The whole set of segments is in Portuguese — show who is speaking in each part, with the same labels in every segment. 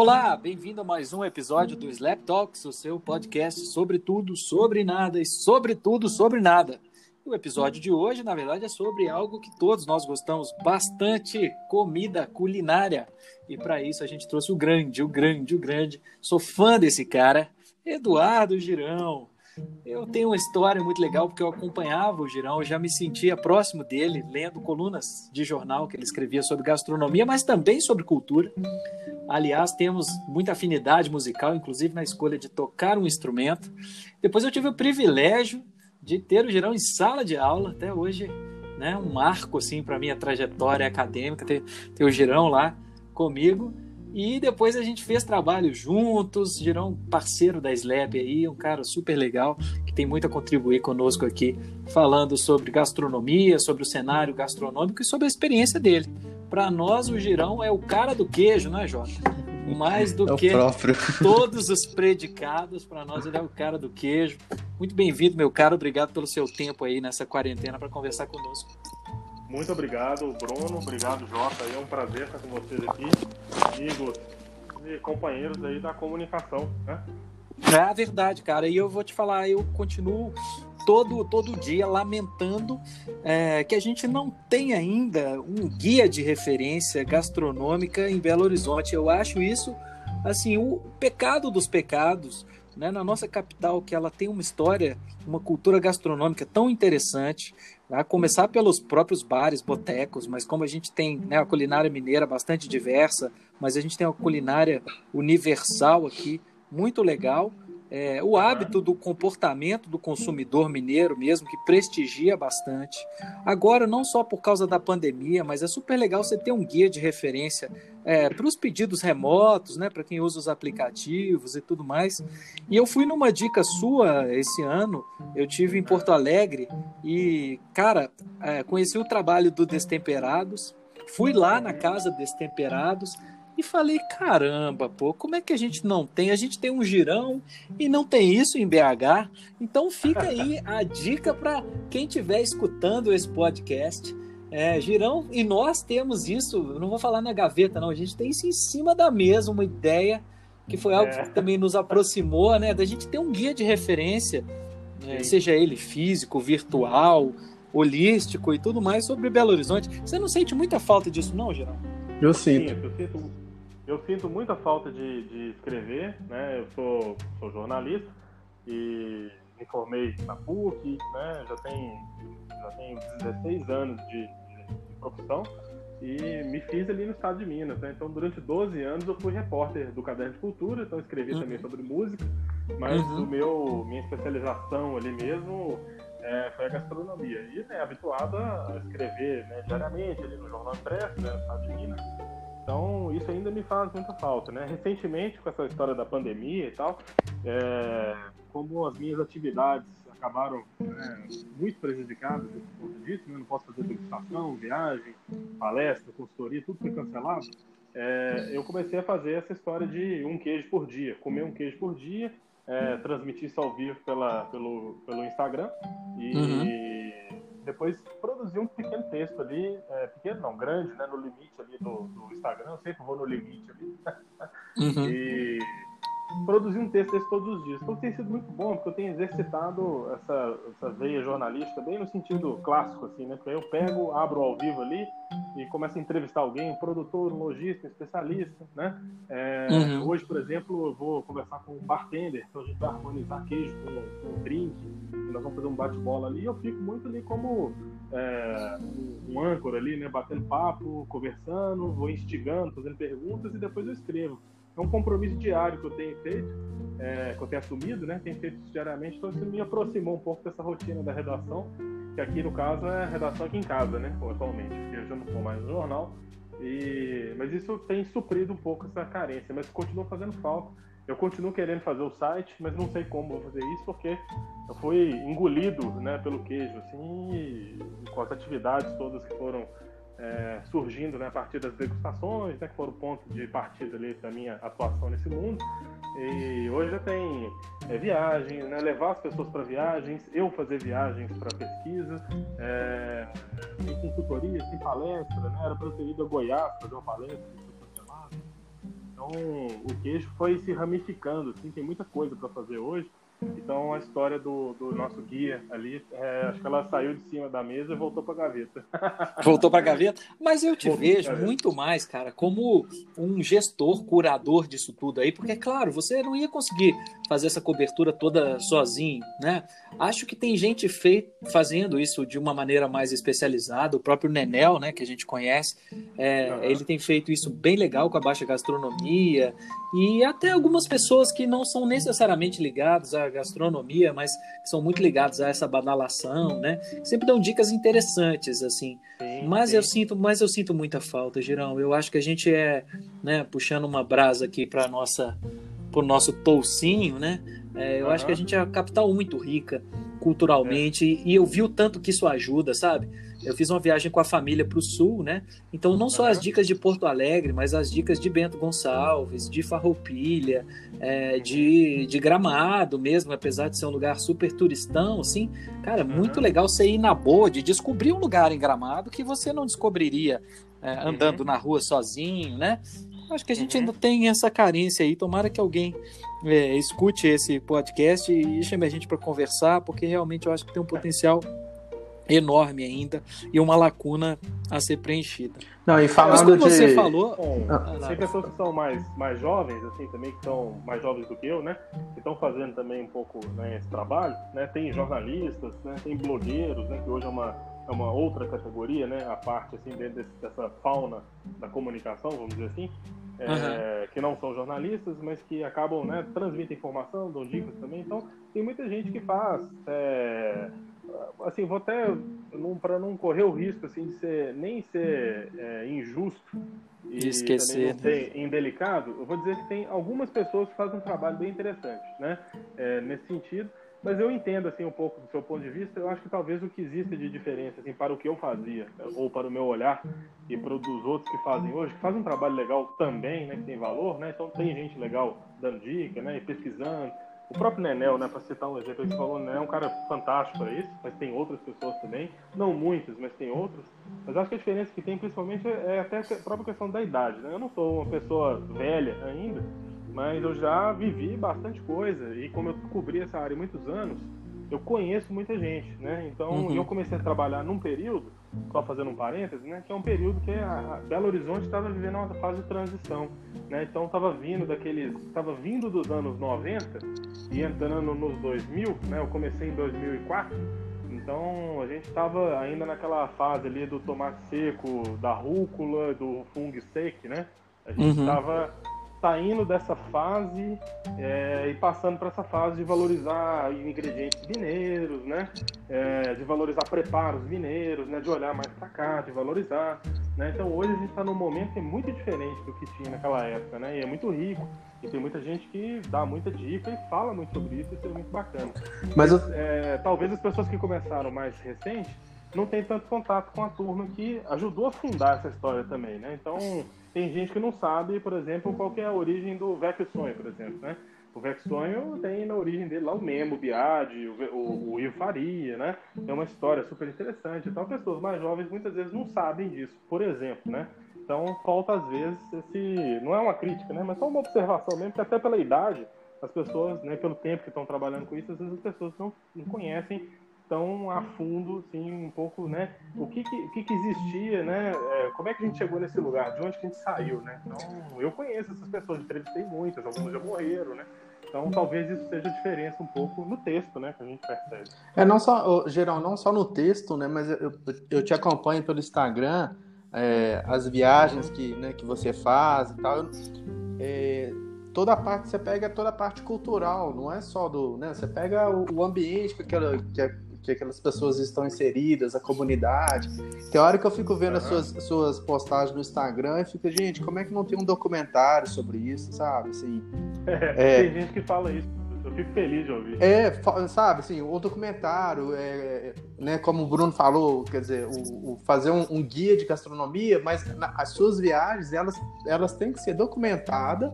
Speaker 1: Olá, bem-vindo a mais um episódio do Slap Talks, o seu podcast sobre tudo, sobre nada e sobre tudo, sobre nada. O episódio de hoje, na verdade, é sobre algo que todos nós gostamos bastante: comida culinária. E para isso a gente trouxe o grande, o grande, o grande. Sou fã desse cara, Eduardo Girão. Eu tenho uma história muito legal porque eu acompanhava o Girão, eu já me sentia próximo dele, lendo colunas de jornal que ele escrevia sobre gastronomia, mas também sobre cultura. Aliás, temos muita afinidade musical, inclusive na escolha de tocar um instrumento. Depois eu tive o privilégio de ter o Girão em sala de aula, até hoje, né, um marco assim para minha trajetória acadêmica, ter, ter o Girão lá comigo. E depois a gente fez trabalho juntos, Girão, parceiro da Slab aí, um cara super legal, que tem muito a contribuir conosco aqui, falando sobre gastronomia, sobre o cenário gastronômico e sobre a experiência dele. Para nós, o Girão é o cara do queijo, não é, Jota? Mais do
Speaker 2: é
Speaker 1: que
Speaker 2: próprio.
Speaker 1: todos os predicados, para nós ele é o cara do queijo. Muito bem-vindo, meu caro. Obrigado pelo seu tempo aí nessa quarentena para conversar conosco.
Speaker 3: Muito obrigado, Bruno. Obrigado, Jota. É um prazer estar com vocês aqui, amigos e companheiros aí da comunicação, né?
Speaker 1: É a verdade, cara. E eu vou te falar, eu continuo todo, todo dia lamentando é, que a gente não tem ainda um guia de referência gastronômica em Belo Horizonte. Eu acho isso assim o pecado dos pecados. Né, na nossa capital, que ela tem uma história, uma cultura gastronômica tão interessante, a começar pelos próprios bares, botecos, mas como a gente tem né, a culinária mineira bastante diversa, mas a gente tem uma culinária universal aqui, muito legal, é, o hábito do comportamento do consumidor mineiro mesmo, que prestigia bastante. Agora, não só por causa da pandemia, mas é super legal você ter um guia de referência é, para os pedidos remotos, né, para quem usa os aplicativos e tudo mais. E eu fui numa dica sua esse ano, eu tive em Porto Alegre e, cara, é, conheci o trabalho do Destemperados, fui lá na casa Destemperados e falei, caramba, pô, como é que a gente não tem? A gente tem um girão e não tem isso em BH. Então fica aí a dica para quem estiver escutando esse podcast. É, girão, e nós temos isso, não vou falar na gaveta, não, a gente tem isso em cima da mesa, uma ideia que foi algo é. que também nos aproximou, né? Da gente ter um guia de referência, né, seja ele físico, virtual, holístico e tudo mais sobre Belo Horizonte. Você não sente muita falta disso, não, Girão?
Speaker 2: Eu sinto.
Speaker 3: Sim, eu sinto eu sinto muita falta de, de escrever, né? Eu sou, sou jornalista e me formei na PUC, né? Já tenho, já tenho 16 anos de, de, de profissão e me fiz ali no estado de Minas, né? Então, durante 12 anos eu fui repórter do Caderno de Cultura, então escrevi uhum. também sobre música, mas uhum. o meu, minha especialização ali mesmo é, foi a gastronomia. E né, habituado a escrever né, diariamente ali no Jornal Impresso, né, no estado de Minas. Então, isso ainda me faz muita falta, né? Recentemente, com essa história da pandemia e tal, é, como as minhas atividades acabaram é, muito prejudicadas por conta disso, né? não posso fazer degustação, viagem, palestra, consultoria, tudo foi cancelado. É, eu comecei a fazer essa história de um queijo por dia, comer um queijo por dia, é, transmitir isso ao vivo pela, pelo, pelo Instagram e uhum depois produzi um pequeno texto ali, é, pequeno não, grande, né, no limite ali do, do Instagram, eu sempre vou no limite ali. Uhum. E produzir um texto desse todos os dias. Então tem sido muito bom, porque eu tenho exercitado essa, essa veia jornalística bem no sentido clássico, assim, né? Porque aí eu pego, abro ao vivo ali e começo a entrevistar alguém, um produtor, um lojista, um especialista, né? É, uhum. Hoje, por exemplo, eu vou conversar com um bartender, então a gente vai harmonizar queijo com, com um drink, nós vamos fazer um bate-bola ali, e eu fico muito ali como é, um âncora ali, né? Batendo papo, conversando, vou instigando, fazendo perguntas e depois eu escrevo é um compromisso diário que eu tenho feito, é, que eu tenho assumido, né? Tenho feito diariamente, então isso me aproximou um pouco dessa rotina da redação, que aqui no caso é redação aqui em casa, né? Atualmente, porque eu já não estou mais no jornal. E... Mas isso tem suprido um pouco essa carência, mas continua fazendo falta. Eu continuo querendo fazer o site, mas não sei como vou fazer isso, porque eu fui engolido né, pelo queijo, assim, com as atividades todas que foram é, surgindo né, a partir das degustações, né, que foram o ponto de partida ali da minha atuação nesse mundo. E hoje já tem é, viagem, né, levar as pessoas para viagens, eu fazer viagens para pesquisa, é, tem consultoria, tem palestra, né, era para ter ido a Goiás fazer uma palestra. Então o queijo foi se ramificando, assim, tem muita coisa para fazer hoje. Então a história do, do nosso guia ali, é, acho que ela saiu de cima da mesa e voltou para a gaveta.
Speaker 1: Voltou para a gaveta? Mas eu te voltou vejo muito mais, cara, como um gestor, curador disso tudo aí, porque, claro, você não ia conseguir fazer essa cobertura toda sozinho, né? Acho que tem gente fei fazendo isso de uma maneira mais especializada, o próprio Nenel, né, que a gente conhece, é, uhum. ele tem feito isso bem legal com a baixa gastronomia e até algumas pessoas que não são necessariamente ligadas gastronomia, mas que são muito ligadas a essa badalação, né? Sempre dão dicas interessantes, assim. Sim, mas sim. eu sinto, mas eu sinto muita falta, Girão. Eu acho que a gente é, né, puxando uma brasa aqui para nossa, pro nosso toucinho, né? É, eu uhum. acho que a gente é uma capital muito rica culturalmente é. e eu vi o tanto que isso ajuda, sabe? Eu fiz uma viagem com a família para o sul, né? Então, não só as dicas de Porto Alegre, mas as dicas de Bento Gonçalves, de Farroupilha, é, de, de Gramado mesmo, apesar de ser um lugar super turistão, assim. Cara, muito legal você ir na boa, de descobrir um lugar em Gramado que você não descobriria é, andando uhum. na rua sozinho, né? Acho que a gente uhum. ainda tem essa carência aí. Tomara que alguém é, escute esse podcast e chame a gente para conversar, porque realmente eu acho que tem um potencial enorme ainda e uma lacuna a ser preenchida.
Speaker 2: Não, e falando
Speaker 1: Mas como de... você falou,
Speaker 3: ah, tem pessoas que são mais, mais jovens, assim, também que são mais jovens do que eu, né? Que estão fazendo também um pouco né, esse trabalho, né? Tem jornalistas, né? Tem blogueiros, né? Que hoje é uma, é uma outra categoria, né? A parte, assim, dentro desse, dessa fauna da comunicação, vamos dizer assim. É, uhum. que não são jornalistas, mas que acabam, né, transmitem informação, dão dicas também. Então, tem muita gente que faz é, assim, vou até para não correr o risco assim de ser nem ser é, injusto
Speaker 1: e de esquecer,
Speaker 3: não ser indelicado, eu vou dizer que tem algumas pessoas que fazem um trabalho bem interessante, né? É, nesse sentido, mas eu entendo assim um pouco do seu ponto de vista. Eu acho que talvez o que existe de diferença assim para o que eu fazia ou para o meu olhar e para o dos outros que fazem hoje, que fazem um trabalho legal também, né? Que tem valor, né? Então tem gente legal dando dica, né? E pesquisando o próprio Nenel, né, para citar um exemplo, ele falou, né, é um cara fantástico para isso, mas tem outras pessoas também, não muitas, mas tem outras. Mas acho que a diferença que tem principalmente é até a própria questão da idade, né? Eu não sou uma pessoa velha ainda, mas eu já vivi bastante coisa e como eu cobri essa área há muitos anos, eu conheço muita gente, né? Então uhum. eu comecei a trabalhar num período, só fazendo um parêntese, né? Que é um período que a Belo Horizonte estava vivendo uma fase de transição, né? Então estava vindo daqueles, estava vindo dos anos 90 e entrando nos 2000, né? Eu comecei em 2004. Então a gente estava ainda naquela fase ali do tomate seco, da rúcula, do fungo seco, né? A gente estava uhum saindo dessa fase é, e passando para essa fase de valorizar ingredientes mineiros, né? É, de valorizar preparos mineiros, né? De olhar mais para cá, de valorizar, né? Então hoje a gente está num momento que é muito diferente do que tinha naquela época, né? E é muito rico. E tem muita gente que dá muita dica e fala muito sobre isso, isso é muito bacana. Mas eu... é, talvez as pessoas que começaram mais recente não tem tanto contato com a turma que ajudou a fundar essa história também, né? Então tem gente que não sabe, por exemplo, qual é a origem do Vecchio Sonho, por exemplo, né? O Vecchio Sonho tem na origem dele lá o Memo, o Biagi, o, o, o Ivo Faria, né? É uma história super interessante. Então, pessoas mais jovens muitas vezes não sabem disso, por exemplo, né? Então, falta às vezes esse... Não é uma crítica, né? Mas só uma observação mesmo, que até pela idade, as pessoas, né, pelo tempo que estão trabalhando com isso, às vezes as pessoas não, não conhecem tão a fundo, assim, um pouco, né? O que que, o que, que existia, né? É, como é que a gente chegou nesse lugar? De onde que a gente saiu, né? Então, eu conheço essas pessoas, entrevistei muitas, algumas já morreram, né? Então, talvez isso seja a diferença um pouco no texto, né? Que a gente percebe.
Speaker 2: É, não só, geral, não só no texto, né? Mas eu, eu te acompanho pelo Instagram, é, as viagens que, né, que você faz e tal. É, toda a parte, você pega toda a parte cultural, não é só do, né? Você pega o, o ambiente que, aquela, que, é que aquelas pessoas estão inseridas, a comunidade. Tem hora que eu fico vendo as suas, suas postagens no Instagram e fico, gente, como é que não tem um documentário sobre isso, sabe? Assim,
Speaker 3: é, tem gente que fala isso. Eu fico feliz de ouvir.
Speaker 2: É, sabe, assim, o documentário, é, é, né, como o Bruno falou, quer dizer, o, o fazer um, um, guia de gastronomia, mas na, as suas viagens, elas, elas têm que ser documentadas.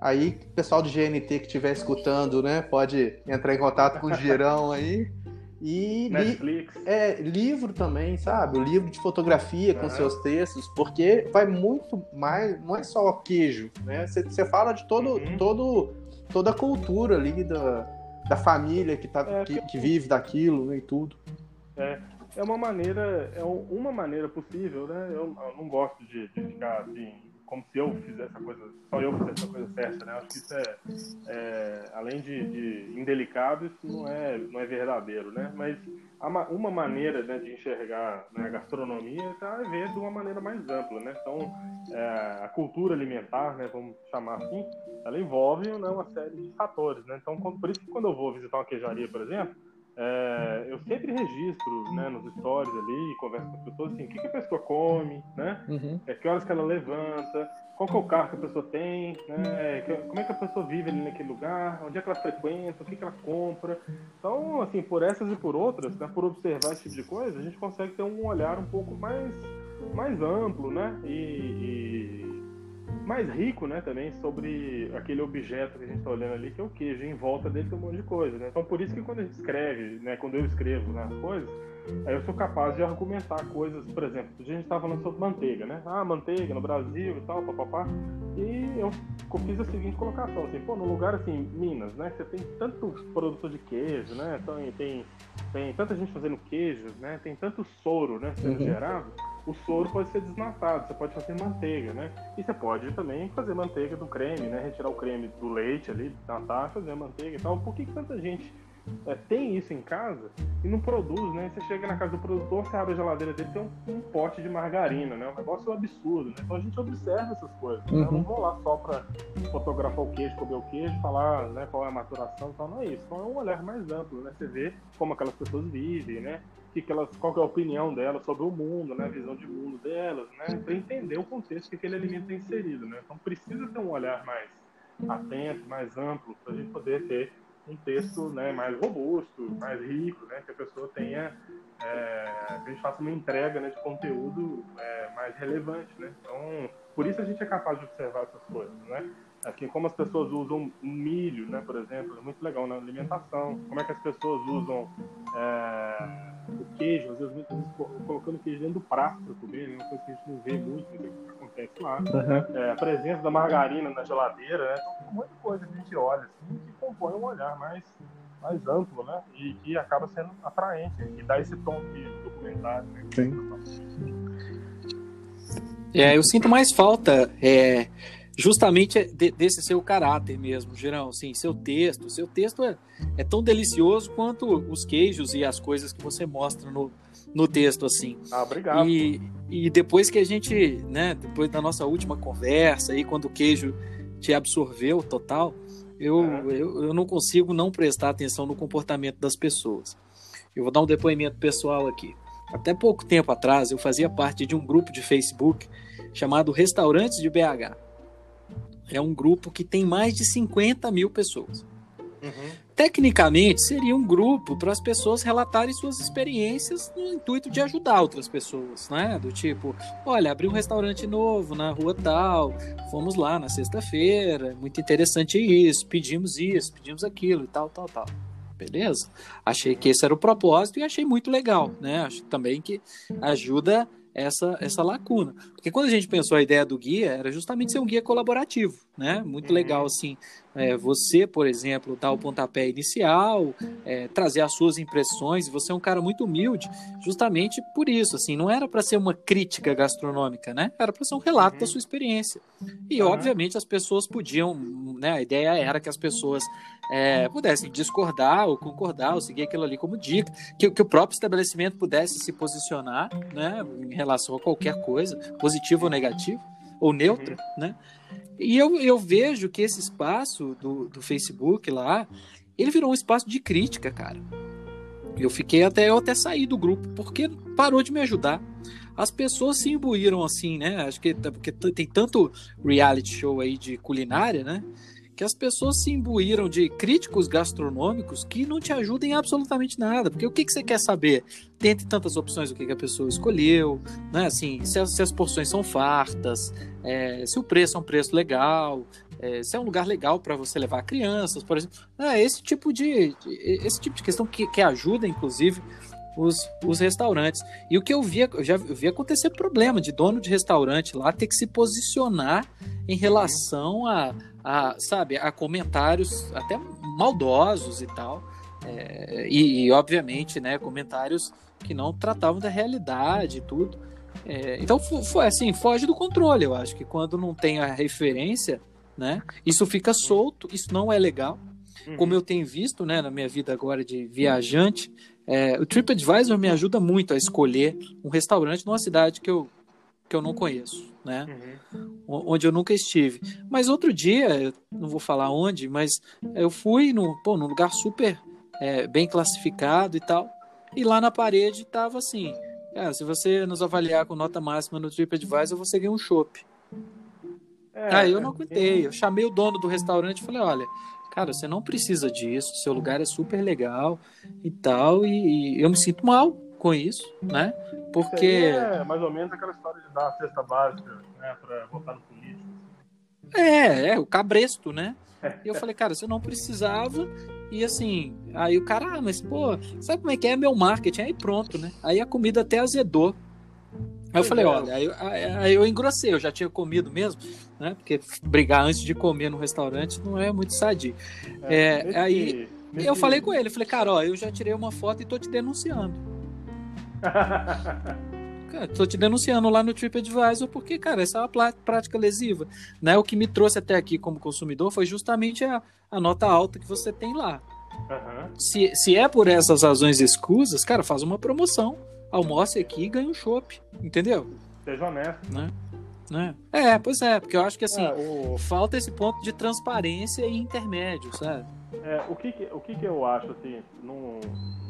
Speaker 2: Aí, o pessoal do GNT que estiver escutando, né, pode entrar em contato com o Girão aí E
Speaker 3: Netflix.
Speaker 2: Li, é, livro também, sabe? O livro de fotografia com seus textos, porque vai muito mais, não é só queijo, né? Você, você fala de todo, uhum. todo, toda a cultura ali da, da família que, tá, é, que, que, vive daquilo né, e tudo.
Speaker 3: É, é uma maneira, é uma maneira possível, né? Eu, eu não gosto de, de ficar assim como se eu fizesse a coisa, só eu fizesse a coisa certa, né? Acho que isso é, é além de, de, indelicado, isso não é, não é verdadeiro, né? Mas uma maneira né, de enxergar né, a gastronomia tá é ver de uma maneira mais ampla, né? Então, é, a cultura alimentar, né, vamos chamar assim, ela envolve né, uma série de fatores, né? Então, por isso que quando eu vou visitar uma queijaria, por exemplo, é, eu sempre registro né, nos stories ali, converso com as pessoas assim, o que, que a pessoa come, né? Uhum. É, que horas que ela levanta, qual que é o carro que a pessoa tem, né? Como é que a pessoa vive ali naquele lugar, onde é que ela frequenta, o que, que ela compra. Então, assim, por essas e por outras, né, por observar esse tipo de coisa, a gente consegue ter um olhar um pouco mais, mais amplo, né? e, e mais rico, né, também sobre aquele objeto que a gente está olhando ali, que é o queijo. Em volta dele tem um monte de coisa, né? Então, por isso que quando a gente escreve, né, quando eu escrevo né, as coisas, aí eu sou capaz de argumentar coisas, por exemplo, a gente estava falando sobre manteiga, né? Ah, manteiga no Brasil e tal, papapá. E eu fiz a seguinte colocação, assim, pô, num lugar assim, Minas, né? Você tem tanto produtor de queijo, né? Tem, tem, tem tanta gente fazendo queijos, né? Tem tanto soro, né, sendo uhum. gerado o soro pode ser desnatado, você pode fazer manteiga, né? E você pode também fazer manteiga do creme, né? Retirar o creme do leite ali, desnatar, fazer a manteiga e tal. Por que, que tanta gente é, tem isso em casa e não produz, né? Você chega na casa do produtor, você abre a geladeira dele, tem um, um pote de margarina, né? Um negócio absurdo, né? Então a gente observa essas coisas. Né? Eu não uhum. vou lá só para fotografar o queijo, comer o queijo, falar né, qual é a maturação e tal, não é isso. Então é um olhar mais amplo, né? Você vê como aquelas pessoas vivem, né? Que que elas, qual que é a opinião delas sobre o mundo, né? A visão de mundo delas, né? Para entender o contexto que aquele alimento é inserido, né? Então precisa ter um olhar mais atento, mais amplo, para a gente poder ter um texto né, mais robusto, mais rico, né, que a pessoa tenha, é, que a gente faça uma entrega né, de conteúdo é, mais relevante. Né? Então, por isso a gente é capaz de observar essas coisas. Né? Aqui, como as pessoas usam milho, né, por exemplo, é muito legal na alimentação. Como é que as pessoas usam é, o queijo, às vezes, muitas vezes colocando queijo dentro do prato para comer, né, uma coisa que a gente não vê muito, né, que acontece lá. Uhum. É, a presença da margarina na geladeira, né, então, muita coisa que a gente olha assim, que compõe um olhar mais, mais amplo, né, e que acaba sendo atraente, e dá esse tom de documentário. Né, Sim.
Speaker 1: É, eu sinto mais falta é, justamente de, desse seu caráter mesmo, Gerão, assim, seu texto, seu texto é, é tão delicioso quanto os queijos e as coisas que você mostra no, no texto, assim.
Speaker 3: Ah, obrigado.
Speaker 1: E, e depois que a gente, né, depois da nossa última conversa, aí quando o queijo te absorveu total, eu, é. eu, eu não consigo não prestar atenção no comportamento das pessoas. Eu vou dar um depoimento pessoal aqui. Até pouco tempo atrás, eu fazia parte de um grupo de Facebook chamado Restaurantes de BH é um grupo que tem mais de 50 mil pessoas. Uhum. Tecnicamente, seria um grupo para as pessoas relatarem suas experiências no intuito de ajudar outras pessoas, né? Do tipo, olha, abri um restaurante novo na rua tal, fomos lá na sexta-feira, muito interessante isso, pedimos isso, pedimos aquilo e tal, tal, tal. Beleza? Achei que esse era o propósito e achei muito legal, né? Acho também que ajuda essa, essa lacuna. Porque quando a gente pensou a ideia do guia, era justamente ser um guia colaborativo, né? Muito legal, assim, é, você, por exemplo, dar o pontapé inicial, é, trazer as suas impressões, você é um cara muito humilde, justamente por isso, assim, não era para ser uma crítica gastronômica, né? Era para ser um relato da sua experiência. E, obviamente, as pessoas podiam, né? A ideia era que as pessoas é, pudessem discordar ou concordar, ou seguir aquilo ali como dica, que, que o próprio estabelecimento pudesse se posicionar, né? Em relação a qualquer coisa, positivo ou negativo, ou neutra, uhum. né? E eu, eu vejo que esse espaço do, do Facebook lá, ele virou um espaço de crítica, cara. Eu fiquei até, eu até sair do grupo, porque parou de me ajudar. As pessoas se imbuíram assim, né? Acho que porque tem tanto reality show aí de culinária, né? Que as pessoas se imbuíram de críticos gastronômicos que não te ajudam em absolutamente nada. Porque o que, que você quer saber? Tente tantas opções, o que, que a pessoa escolheu, né? Assim, se as, se as porções são fartas, é, se o preço é um preço legal, é, se é um lugar legal para você levar crianças, por exemplo. É, esse tipo de, esse tipo de questão que, que ajuda, inclusive, os, os restaurantes. E o que eu via, eu já vi acontecer problema de dono de restaurante lá ter que se posicionar em relação a, a sabe, a comentários até maldosos e tal. É, e, e, obviamente, né, comentários que não tratavam da realidade e tudo. É, então, foi assim, foge do controle. Eu acho que quando não tem a referência, né, isso fica solto, isso não é legal. Como uhum. eu tenho visto, né, na minha vida agora de viajante, é, o TripAdvisor me ajuda muito a escolher um restaurante numa cidade que eu, que eu não conheço, né? Uhum. Onde eu nunca estive. Mas outro dia, não vou falar onde, mas eu fui no, pô, num lugar super é, bem classificado e tal. E lá na parede tava assim: ah, se você nos avaliar com nota máxima no TripAdvisor, você ganha um chopp. É, Aí eu não aguentei. Eu chamei o dono do restaurante e falei: olha, cara, você não precisa disso, seu lugar é super legal e tal, e, e eu me sinto mal com isso, né? Porque.
Speaker 3: É mais ou menos aquela história de dar a cesta básica, né, pra votar no político.
Speaker 1: É, é, o cabresto, né? E eu falei, cara, você não precisava. E assim, aí o cara, ah, mas pô, sabe como é que é meu marketing? Aí pronto, né? Aí a comida até azedou. Aí eu falei, é. olha, aí, aí, eu engrossei, eu já tinha comido mesmo, né? Porque brigar antes de comer no resturante não é muito sadio. É, é, aí eu falei com ele, falei, cara, ó, eu já tirei uma foto e tô te denunciando. cara, tô te denunciando lá no TripAdvisor porque, cara, essa é uma prática lesiva. Né? O que me trouxe até aqui como consumidor foi justamente a, a nota alta que você tem lá. Uhum. Se, se é por essas razões escusas, cara, faz uma promoção almoce aqui e ganha um chopp, entendeu?
Speaker 3: Seja honesto.
Speaker 1: Né? né? É, pois é, porque eu acho que assim, é, o... falta esse ponto de transparência e intermédio, sabe?
Speaker 3: É, o que, que o que, que eu acho, assim, não,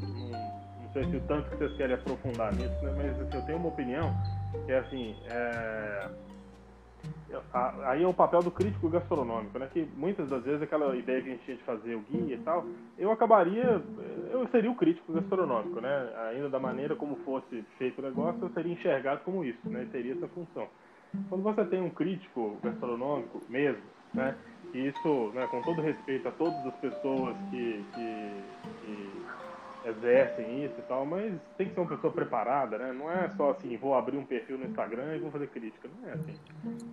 Speaker 3: não sei se o tanto que vocês querem aprofundar nisso, né, mas assim, eu tenho uma opinião que é assim, é aí é o papel do crítico gastronômico, né? Que muitas das vezes aquela ideia que a gente tinha de fazer o guia e tal, eu acabaria, eu seria o crítico gastronômico, né? Ainda da maneira como fosse feito o negócio, eu seria enxergado como isso, né? Teria essa função. Quando você tem um crítico gastronômico mesmo, né? E isso, né, com todo respeito a todas as pessoas que, que, que exercem isso e tal, mas tem que ser uma pessoa preparada, né? Não é só assim, vou abrir um perfil no Instagram e vou fazer crítica. Não é assim.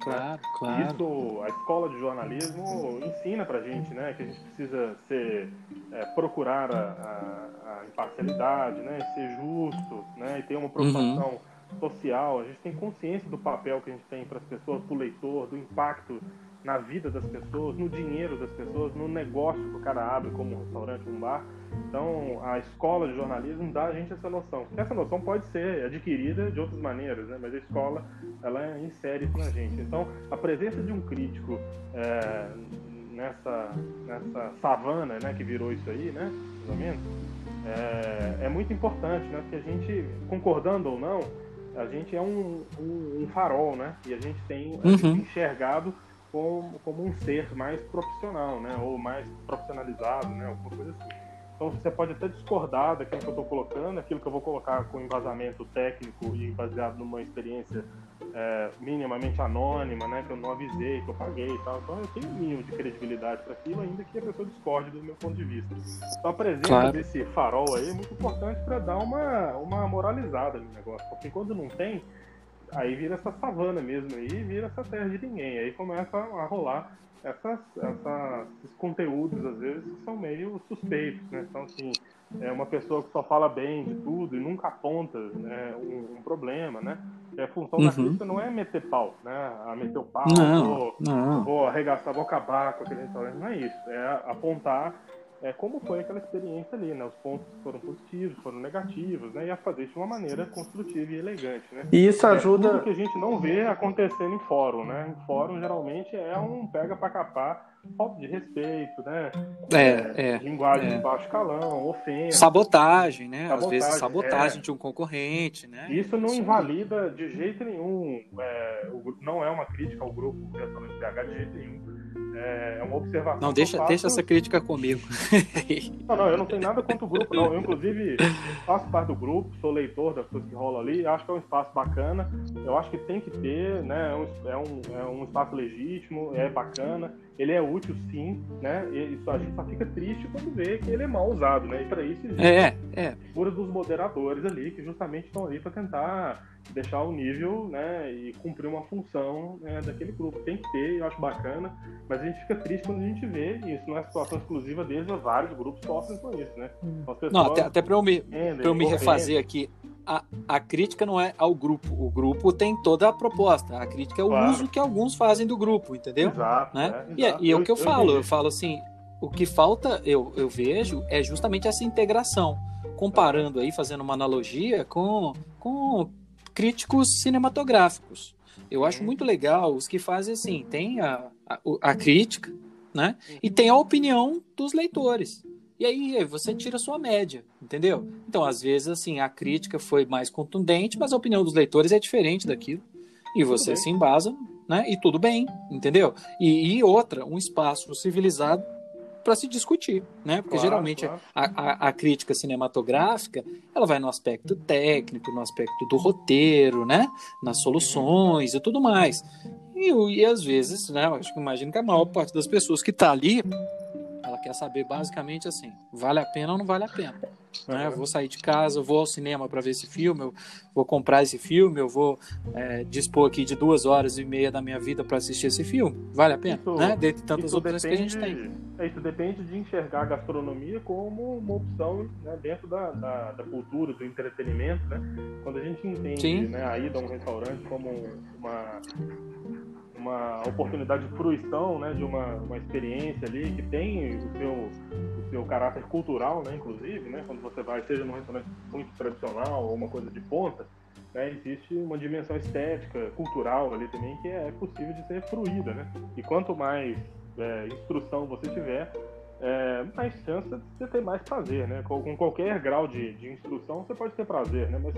Speaker 1: Claro, claro.
Speaker 3: Isso, a escola de jornalismo ensina pra gente, né? Que a gente precisa ser, é, procurar a, a, a, imparcialidade, né? Ser justo, né? E ter uma preocupação uhum. social. A gente tem consciência do papel que a gente tem para as pessoas, para o leitor, do impacto na vida das pessoas, no dinheiro das pessoas, no negócio que o cara abre, como um restaurante, um bar. Então, a escola de jornalismo dá a gente essa noção. Essa noção pode ser adquirida de outras maneiras, né? mas a escola ela insere isso na gente. Então, a presença de um crítico é, nessa, nessa savana né, que virou isso aí, né, mais ou menos, é, é muito importante, né? porque a gente, concordando ou não, a gente é um, um, um farol, né? E a gente tem uhum. enxergado como, como um ser mais profissional, né? Ou mais profissionalizado, né? Alguma coisa assim. Então você pode até discordar daquilo que eu estou colocando, aquilo que eu vou colocar com embasamento técnico e baseado numa experiência é, minimamente anônima, né, que eu não avisei, que eu paguei e tal. Então eu tenho um mínimo de credibilidade para aquilo, ainda que a pessoa discorde do meu ponto de vista. Então a presença claro. desse farol aí é muito importante para dar uma, uma moralizada no negócio, porque quando não tem, aí vira essa savana mesmo aí, vira essa terra de ninguém. Aí começa a rolar essas, essas, esses conteúdos, às vezes, que são meio suspeitos, né? Então, assim, é uma pessoa que só fala bem de tudo e nunca aponta né, um, um problema, né? E a função uhum. da crítica não é meter pau, né? A meter o pau,
Speaker 1: não,
Speaker 3: vou,
Speaker 1: não.
Speaker 3: vou arregaçar, vou acabar com aquele restaurante. Não é isso. É apontar é, como foi aquela experiência ali, né? Os pontos foram positivos, foram negativos, né? E a fazer de uma maneira construtiva e elegante, né?
Speaker 2: E isso ajuda... É
Speaker 3: tudo que a gente não vê acontecendo em fórum, né? Em fórum, geralmente, é um pega para capar, falta de respeito, né?
Speaker 1: É, é.
Speaker 3: Linguagem
Speaker 1: é.
Speaker 3: de baixo calão, ofensa.
Speaker 1: Sabotagem, né? Sabotagem, Às vezes sabotagem é. de um concorrente, né?
Speaker 3: Isso não invalida de jeito nenhum, é, não é uma crítica ao grupo Restaurante PH de jeito nenhum é, é uma observação.
Speaker 1: Não, deixa, faço... deixa essa crítica comigo.
Speaker 3: não, não, eu não tenho nada contra o grupo, não. Eu, inclusive, faço parte do grupo, sou leitor das coisas que rolam ali, acho que é um espaço bacana. Eu acho que tem que ter, né? É um, é um, é um espaço legítimo, é bacana. Ele é útil sim, né? E a gente só fica triste quando vê que ele é mal usado, né? E para isso existe
Speaker 1: é, é. a
Speaker 3: figura dos moderadores ali, que justamente estão ali para tentar deixar o nível, né? E cumprir uma função né, daquele grupo. Tem que ter, eu acho bacana, mas a gente fica triste quando a gente vê isso não é situação exclusiva deles, vários grupos sofrem com isso, né?
Speaker 1: Então, não, até, até para eu me, pra eu me refazer aqui, a, a crítica não é ao grupo. O grupo tem toda a proposta. A crítica é o claro. uso que alguns fazem do grupo, entendeu?
Speaker 3: Exato.
Speaker 1: Né? É, e, é, e é o que eu, eu falo. Eu, eu falo assim, o que falta, eu, eu vejo, é justamente essa integração. Comparando aí, fazendo uma analogia com, com críticos cinematográficos. Eu acho uhum. muito legal os que fazem assim, tem a, a, a crítica, né? E tem a opinião dos leitores. E aí você tira a sua média, entendeu? Então, às vezes, assim, a crítica foi mais contundente, mas a opinião dos leitores é diferente daquilo. E você se embasa, né? E tudo bem, entendeu? E, e outra, um espaço civilizado para se discutir, né? Porque claro, geralmente claro. A, a, a, crítica cinematográfica ela vai no aspecto técnico, no aspecto do roteiro, né? Nas soluções e tudo mais. E, e às vezes, né? Eu acho que imagino que a maior parte das pessoas que está ali quer saber basicamente assim: vale a pena ou não vale a pena? Né? Eu vou sair de casa, vou ao cinema para ver esse filme, eu vou comprar esse filme, eu vou é, dispor aqui de duas horas e meia da minha vida para assistir esse filme. Vale a pena? Isso, né? Dentre tantas opções depende, que a gente tem.
Speaker 3: É, isso depende de enxergar a gastronomia como uma opção né, dentro da, da, da, cultura, do entretenimento. Né? Quando a gente entende né, a ida a um restaurante como uma uma oportunidade de fruição, né, de uma, uma experiência ali que tem o seu, o seu caráter cultural, né, inclusive, né, quando você vai, seja num restaurante muito tradicional ou uma coisa de ponta, né, existe uma dimensão estética, cultural ali também que é possível de ser fruída, né? E quanto mais é, instrução você tiver, é, mais chance de você ter mais prazer, né? Com, com qualquer grau de, de, instrução, você pode ter prazer, né? Mas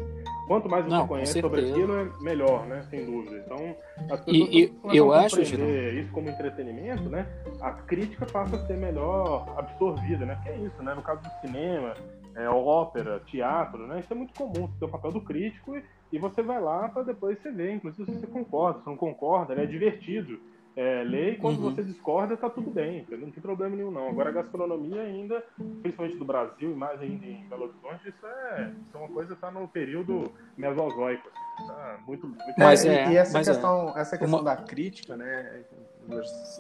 Speaker 3: quanto mais você Não, conhece sobre aquilo, é melhor, né? Sem dúvida. Então,
Speaker 1: as pessoas e, e eu acho
Speaker 3: que isso como entretenimento, né? A crítica passa a ser melhor absorvida, né? Porque é isso, né? No caso do cinema, é, ópera, teatro, né? Isso é muito comum, você tem o papel do crítico e, e você vai lá para depois você ver, inclusive se você concorda, se não concorda, né? é divertido é, ler e quando uhum. você discorda tá tudo bem, não tem problema nenhum não. Agora a gastronomia ainda, principalmente do Brasil e mais ainda em Belo Horizonte, isso é, isso é uma coisa que tá no período mesozoico. Tá muito, muito
Speaker 2: mas é, e essa é. questão, é. essa questão uma... da crítica, né,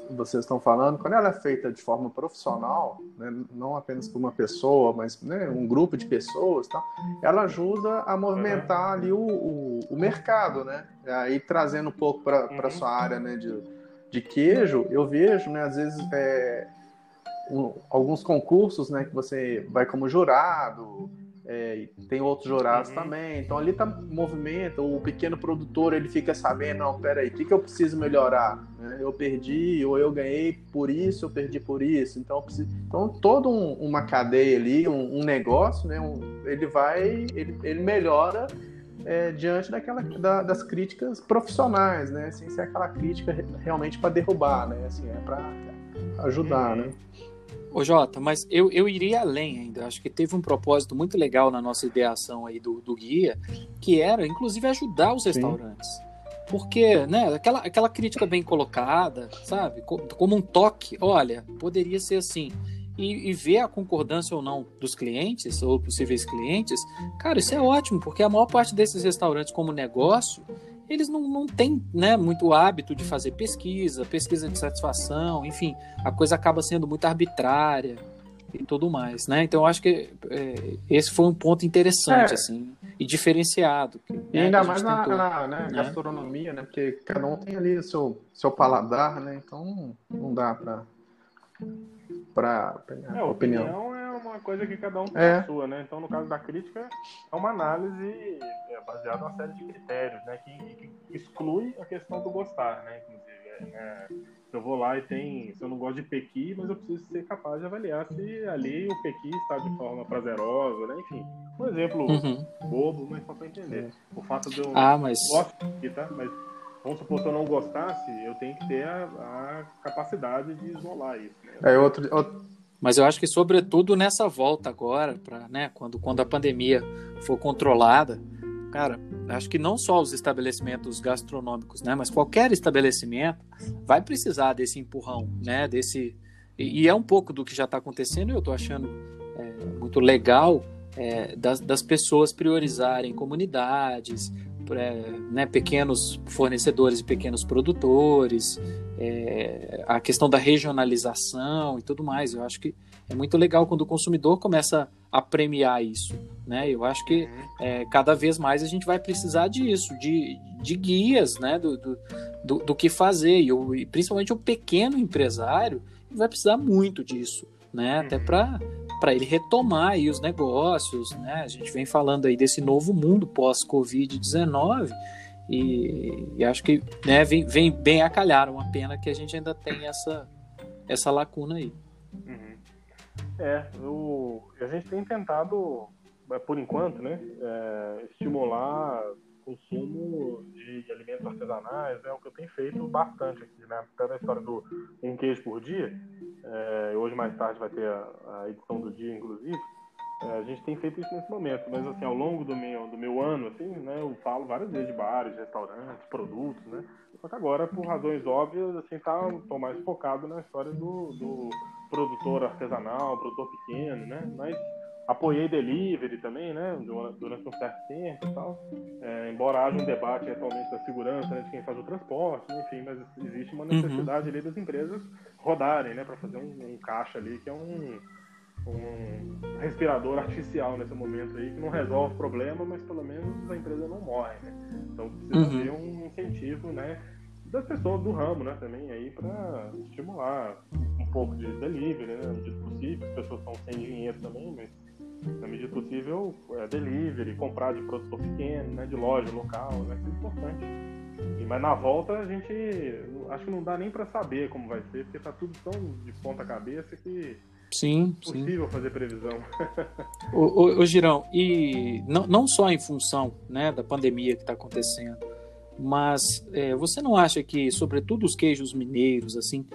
Speaker 2: vocês estão falando, quando ela é feita de forma profissional, né, não apenas por uma pessoa, mas né, um grupo de pessoas, tá, ela ajuda a movimentar ali o, o, o mercado, né? Aí trazendo um pouco para a uhum. sua área né, de, de queijo, eu vejo, né, às vezes, é, um, alguns concursos, né, que você vai como jurado, é, tem outros jurados uhum. também, então ali tá movimento, o pequeno produtor, ele fica sabendo, não, peraí, o que, que eu preciso melhorar? Né? Eu perdi, ou eu ganhei por isso, eu perdi por isso, então, preciso... então toda um, uma cadeia ali, um, um negócio, né, ele vai, ele, ele melhora é, diante daquela, da, das críticas profissionais, né? Sem ser aquela crítica realmente para derrubar, né? Assim, é para ajudar, né?
Speaker 1: Ô Jota, mas eu, eu iria além ainda. Acho que teve um propósito muito legal na nossa ideação aí do, do guia, que era, inclusive, ajudar os restaurantes. Sim. Porque, né, aquela, aquela crítica bem colocada, sabe? Como um toque, olha, poderia ser assim e, e, ver a concordância ou não dos clientes ou possíveis clientes, cara, isso é ótimo, porque a maior parte desses restaurantes, como negócio, eles não, não têm né, muito hábito de fazer pesquisa, pesquisa de satisfação, enfim, a coisa acaba sendo muito arbitrária e tudo mais, né? Então eu acho que é, esse foi um ponto interessante, é. assim, e diferenciado. Que,
Speaker 2: e né, ainda mais na, tentou, na né, né? gastronomia, né? Porque cada um tem ali o seu, seu paladar, né? Então não dá para para
Speaker 3: é, opinião. opinião é uma coisa que cada um tem é. a sua, né? Então, no caso da crítica, é uma análise é, baseada em uma série de critérios, né? Que, que, exclui a questão do gostar, né? Inclusive, é, né? eu vou lá e tem, se eu não gosto de pequi, mas eu preciso ser capaz de avaliar se ali o pequi está de forma prazerosa, né? Enfim, um exemplo uhum. bobo, mas só para entender. O fato de eu
Speaker 1: ah, mas...
Speaker 3: gosto de tá? Mas vamos supor, se eu não gostasse, eu tenho que ter a, a capacidade de isolar isso. Né?
Speaker 2: É outro, outro,
Speaker 1: Mas eu acho que, sobretudo, nessa volta agora, pra, né, quando, quando a pandemia for controlada, cara, acho que não só os estabelecimentos gastronômicos, né, mas qualquer estabelecimento vai precisar desse empurrão, né, desse e, e é um pouco do que já está acontecendo. E eu estou achando é, muito legal é, das, das, pessoas priorizarem comunidades, é, né, pequenos fornecedores e pequenos produtores, é, a questão da regionalização e tudo mais. Eu acho que é muito legal quando o consumidor começa a premiar isso. Né? Eu acho que uhum. é, cada vez mais a gente vai precisar disso, de, de guias né? do, do, do, do que fazer. E, o, e, principalmente o pequeno empresário vai precisar muito disso. Né? Até uhum. para para ele retomar aí os negócios, né? A gente vem falando aí desse novo mundo pós-Covid-19 e, e, acho que né, vem, vem bem a calhar, uma pena que a gente ainda tem essa, essa lacuna aí.
Speaker 3: Uhum. É, o, a gente tem tentado, por enquanto, né, é, estimular consumo de alimentos artesanais, é o que eu tenho feito bastante aqui, né? Até a história do um queijo por dia, é, hoje mais tarde vai ter a, a edição do dia, inclusive, é, a gente tem feito isso nesse momento, mas assim, ao longo do meu, do meu ano, assim, né, eu falo várias vezes de bares, restaurantes, produtos, né? Só que agora, por razões óbvias, assim, tá, tô mais focado na história do, do produtor artesanal, produtor pequeno, né? Mas apoiei delivery também, né, durante um certo tempo e tal. É, embora haja um debate atualmente da segurança, né, de quem faz o transporte, enfim, mas existe uma uhum. necessidade uhum. ali das empresas rodarem, né, para fazer um, um, caixa ali que é um, um respirador artificial nesse momento aí que não resolve o problema, mas pelo menos a empresa não morre, né? Então precisa uhum. ter um incentivo, né, das pessoas do ramo, né, também aí para estimular um pouco de delivery, né, medida possível. As pessoas estão sem dinheiro também, mas na medida possível, é, delivery, comprar de produtor pequeno, né, de loja local, né, isso é importante. E, mas na volta a gente acho que não dá nem para saber como vai ser, porque tá tudo tão de ponta cabeça que
Speaker 1: Sim,
Speaker 3: é possível
Speaker 1: sim.
Speaker 3: fazer previsão.
Speaker 1: ô, ô, ô, Girão, e não, não só em função né, da pandemia que está acontecendo, mas é, você não acha que, sobretudo os queijos mineiros, assim,